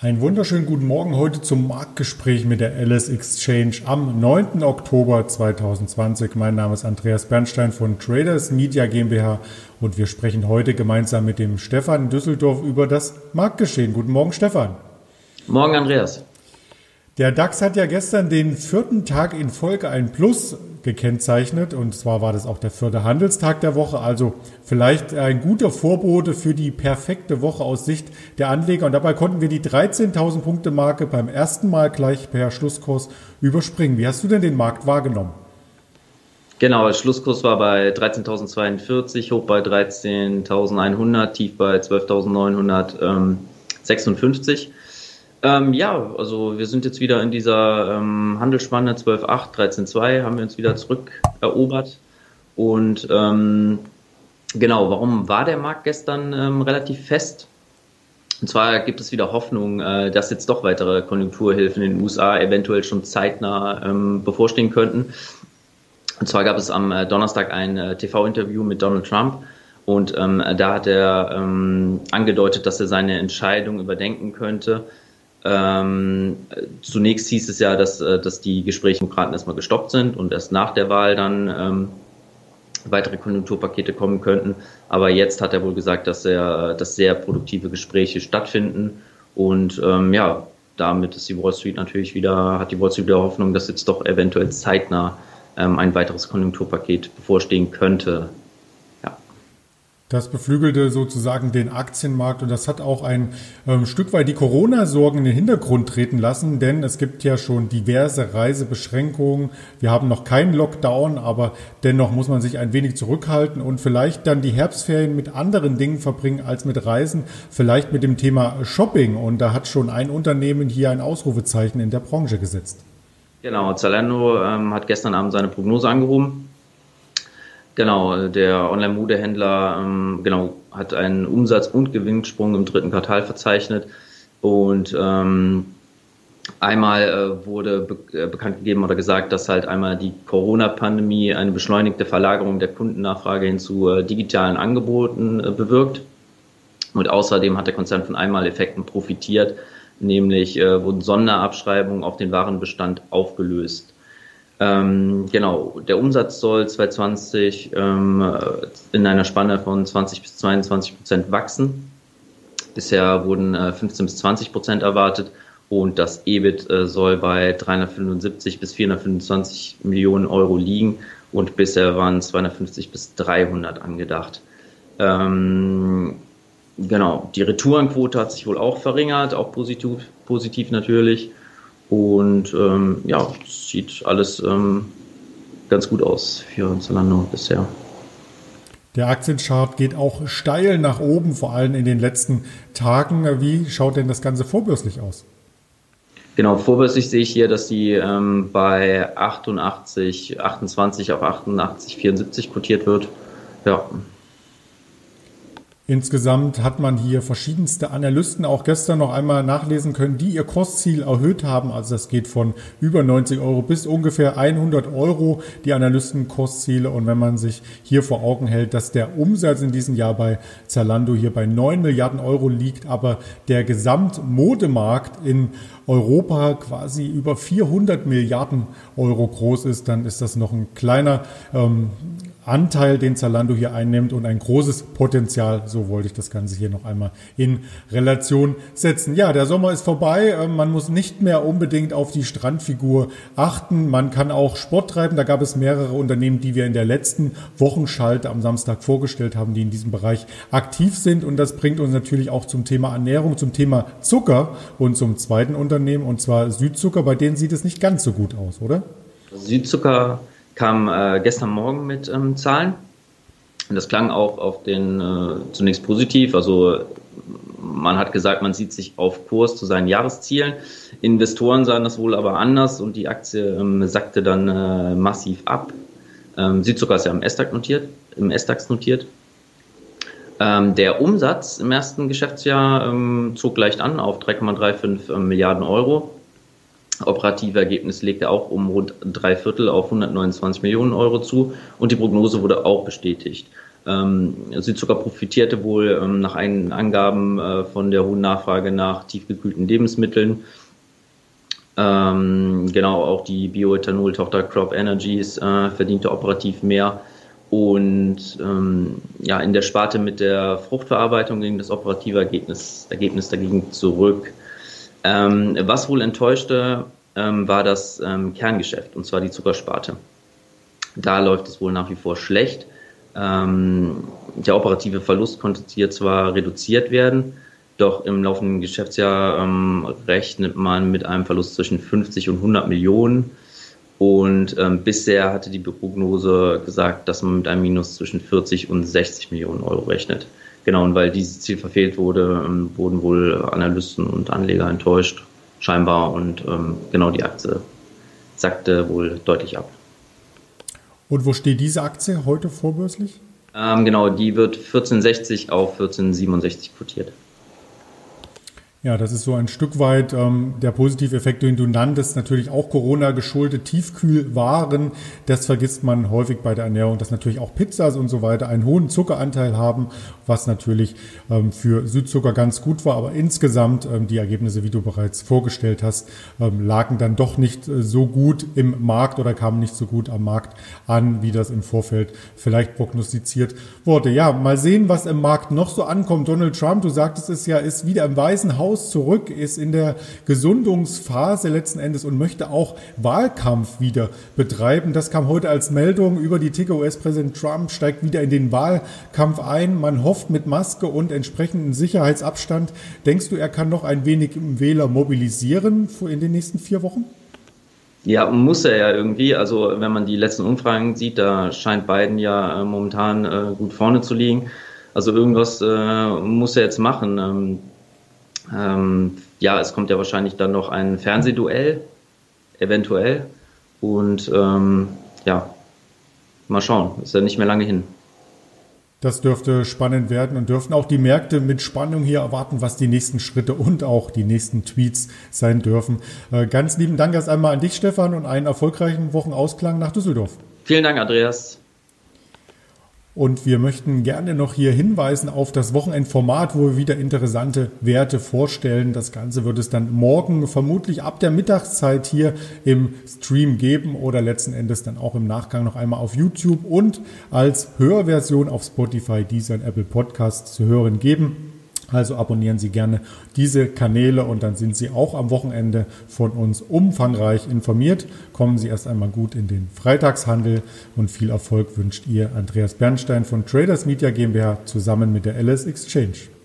Einen wunderschönen guten Morgen heute zum Marktgespräch mit der Alice Exchange am 9. Oktober 2020. Mein Name ist Andreas Bernstein von Traders Media GmbH und wir sprechen heute gemeinsam mit dem Stefan Düsseldorf über das Marktgeschehen. Guten Morgen, Stefan. Morgen, Andreas. Der DAX hat ja gestern den vierten Tag in Folge ein Plus gekennzeichnet und zwar war das auch der vierte Handelstag der Woche, also vielleicht ein guter Vorbote für die perfekte Woche aus Sicht der Anleger und dabei konnten wir die 13.000 Punkte Marke beim ersten Mal gleich per Schlusskurs überspringen. Wie hast du denn den Markt wahrgenommen? Genau, der Schlusskurs war bei 13.042, hoch bei 13.100, tief bei 12.956. Ähm, ja, also wir sind jetzt wieder in dieser ähm, Handelsspanne 12.8, 13.2, haben wir uns wieder zurückerobert. Und ähm, genau, warum war der Markt gestern ähm, relativ fest? Und zwar gibt es wieder Hoffnung, äh, dass jetzt doch weitere Konjunkturhilfen in den USA eventuell schon zeitnah ähm, bevorstehen könnten. Und zwar gab es am äh, Donnerstag ein äh, TV-Interview mit Donald Trump. Und ähm, da hat er ähm, angedeutet, dass er seine Entscheidung überdenken könnte ähm, zunächst hieß es ja, dass, äh, dass die Gespräche Demokraten erstmal gestoppt sind und erst nach der Wahl dann ähm, weitere Konjunkturpakete kommen könnten. Aber jetzt hat er wohl gesagt, dass er, dass sehr produktive Gespräche stattfinden. Und ähm, ja, damit ist die Wall Street natürlich wieder, hat die Wall Street wieder Hoffnung, dass jetzt doch eventuell zeitnah ähm, ein weiteres Konjunkturpaket bevorstehen könnte. Das beflügelte sozusagen den Aktienmarkt und das hat auch ein ähm, Stück weit die Corona-Sorgen in den Hintergrund treten lassen, denn es gibt ja schon diverse Reisebeschränkungen. Wir haben noch keinen Lockdown, aber dennoch muss man sich ein wenig zurückhalten und vielleicht dann die Herbstferien mit anderen Dingen verbringen als mit Reisen, vielleicht mit dem Thema Shopping. Und da hat schon ein Unternehmen hier ein Ausrufezeichen in der Branche gesetzt. Genau, Zalando ähm, hat gestern Abend seine Prognose angehoben Genau, der Online-Modehändler ähm, genau, hat einen Umsatz- und Gewinnsprung im dritten Quartal verzeichnet und ähm, einmal äh, wurde be äh, bekannt gegeben oder gesagt, dass halt einmal die Corona-Pandemie eine beschleunigte Verlagerung der Kundennachfrage hin zu äh, digitalen Angeboten äh, bewirkt. Und außerdem hat der Konzern von Einmaleffekten profitiert, nämlich äh, wurden Sonderabschreibungen auf den Warenbestand aufgelöst. Ähm, genau, der Umsatz soll 2020 ähm, in einer Spanne von 20 bis 22 Prozent wachsen. Bisher wurden äh, 15 bis 20 Prozent erwartet und das EBIT äh, soll bei 375 bis 425 Millionen Euro liegen und bisher waren 250 bis 300 angedacht. Ähm, genau, die Retourenquote hat sich wohl auch verringert, auch positiv, positiv natürlich. Und ähm, ja, sieht alles ähm, ganz gut aus für Zalando bisher. Der Aktienchart geht auch steil nach oben, vor allem in den letzten Tagen. Wie schaut denn das Ganze vorbörslich aus? Genau, vorbörslich sehe ich hier, dass die ähm, bei 88, 28 auf 88, 74 quotiert wird. Ja, Insgesamt hat man hier verschiedenste Analysten auch gestern noch einmal nachlesen können, die ihr Kostziel erhöht haben. Also das geht von über 90 Euro bis ungefähr 100 Euro, die Analystenkostziele. Und wenn man sich hier vor Augen hält, dass der Umsatz in diesem Jahr bei Zalando hier bei 9 Milliarden Euro liegt, aber der Gesamtmodemarkt in Europa quasi über 400 Milliarden Euro groß ist, dann ist das noch ein kleiner ähm, Anteil, den Zalando hier einnimmt und ein großes Potenzial. So wollte ich das Ganze hier noch einmal in Relation setzen. Ja, der Sommer ist vorbei. Ähm, man muss nicht mehr unbedingt auf die Strandfigur achten. Man kann auch Sport treiben. Da gab es mehrere Unternehmen, die wir in der letzten Wochenschalte am Samstag vorgestellt haben, die in diesem Bereich aktiv sind. Und das bringt uns natürlich auch zum Thema Ernährung, zum Thema Zucker und zum zweiten Unternehmen, und zwar Südzucker. Bei denen sieht es nicht ganz so gut aus, oder? Südzucker kam äh, gestern Morgen mit ähm, Zahlen. Und das klang auch auf den äh, zunächst positiv. Also man hat gesagt, man sieht sich auf Kurs zu seinen Jahreszielen. Investoren sahen das wohl aber anders und die Aktie ähm, sackte dann äh, massiv ab. Ähm, Südzucker ist ja im S-DAX notiert, im S-DAX notiert. Ähm, der Umsatz im ersten Geschäftsjahr ähm, zog leicht an auf 3,35 äh, Milliarden Euro operative Ergebnis legte auch um rund drei Viertel auf 129 Millionen Euro zu und die Prognose wurde auch bestätigt. Ähm, Südzucker profitierte wohl ähm, nach eigenen Angaben äh, von der hohen Nachfrage nach tiefgekühlten Lebensmitteln. Ähm, genau, auch die Bioethanol-Tochter Crop Energies äh, verdiente operativ mehr. Und ähm, ja, in der Sparte mit der Fruchtverarbeitung ging das operative Ergebnis, Ergebnis dagegen zurück. Ähm, was wohl enttäuschte, ähm, war das ähm, Kerngeschäft, und zwar die Zuckersparte. Da läuft es wohl nach wie vor schlecht. Ähm, der operative Verlust konnte hier zwar reduziert werden, doch im laufenden Geschäftsjahr ähm, rechnet man mit einem Verlust zwischen 50 und 100 Millionen. Und ähm, bisher hatte die Prognose gesagt, dass man mit einem Minus zwischen 40 und 60 Millionen Euro rechnet. Genau, und weil dieses Ziel verfehlt wurde, ähm, wurden wohl Analysten und Anleger enttäuscht, scheinbar. Und ähm, genau die Aktie sackte wohl deutlich ab. Und wo steht diese Aktie heute vorbörslich? Ähm, genau, die wird 1460 auf 1467 quotiert. Ja, das ist so ein Stück weit ähm, der positive Effekt, den du nanntest, natürlich auch Corona geschuldet, Tiefkühlwaren. Das vergisst man häufig bei der Ernährung, dass natürlich auch Pizzas und so weiter einen hohen Zuckeranteil haben, was natürlich ähm, für Südzucker ganz gut war. Aber insgesamt ähm, die Ergebnisse, wie du bereits vorgestellt hast, ähm, lagen dann doch nicht äh, so gut im Markt oder kamen nicht so gut am Markt an, wie das im Vorfeld vielleicht prognostiziert wurde. Ja, mal sehen, was im Markt noch so ankommt. Donald Trump, du sagtest es ja, ist wieder im Weißen Haus Haus zurück, ist in der Gesundungsphase letzten Endes und möchte auch Wahlkampf wieder betreiben. Das kam heute als Meldung über die Ticker. US-Präsident Trump steigt wieder in den Wahlkampf ein. Man hofft mit Maske und entsprechendem Sicherheitsabstand. Denkst du, er kann noch ein wenig Wähler mobilisieren in den nächsten vier Wochen? Ja, muss er ja irgendwie. Also wenn man die letzten Umfragen sieht, da scheint Biden ja äh, momentan äh, gut vorne zu liegen. Also irgendwas äh, muss er jetzt machen. Ähm, ähm, ja, es kommt ja wahrscheinlich dann noch ein Fernsehduell, eventuell. Und ähm, ja, mal schauen, ist ja nicht mehr lange hin. Das dürfte spannend werden und dürften auch die Märkte mit Spannung hier erwarten, was die nächsten Schritte und auch die nächsten Tweets sein dürfen. Äh, ganz lieben Dank erst einmal an dich, Stefan, und einen erfolgreichen Wochenausklang nach Düsseldorf. Vielen Dank, Andreas. Und wir möchten gerne noch hier hinweisen auf das Wochenendformat, wo wir wieder interessante Werte vorstellen. Das Ganze wird es dann morgen vermutlich ab der Mittagszeit hier im Stream geben oder letzten Endes dann auch im Nachgang noch einmal auf YouTube und als Hörversion auf Spotify, Deezer und Apple Podcasts zu hören geben. Also abonnieren Sie gerne diese Kanäle und dann sind Sie auch am Wochenende von uns umfangreich informiert. Kommen Sie erst einmal gut in den Freitagshandel und viel Erfolg wünscht Ihr Andreas Bernstein von Traders Media GmbH zusammen mit der LS Exchange.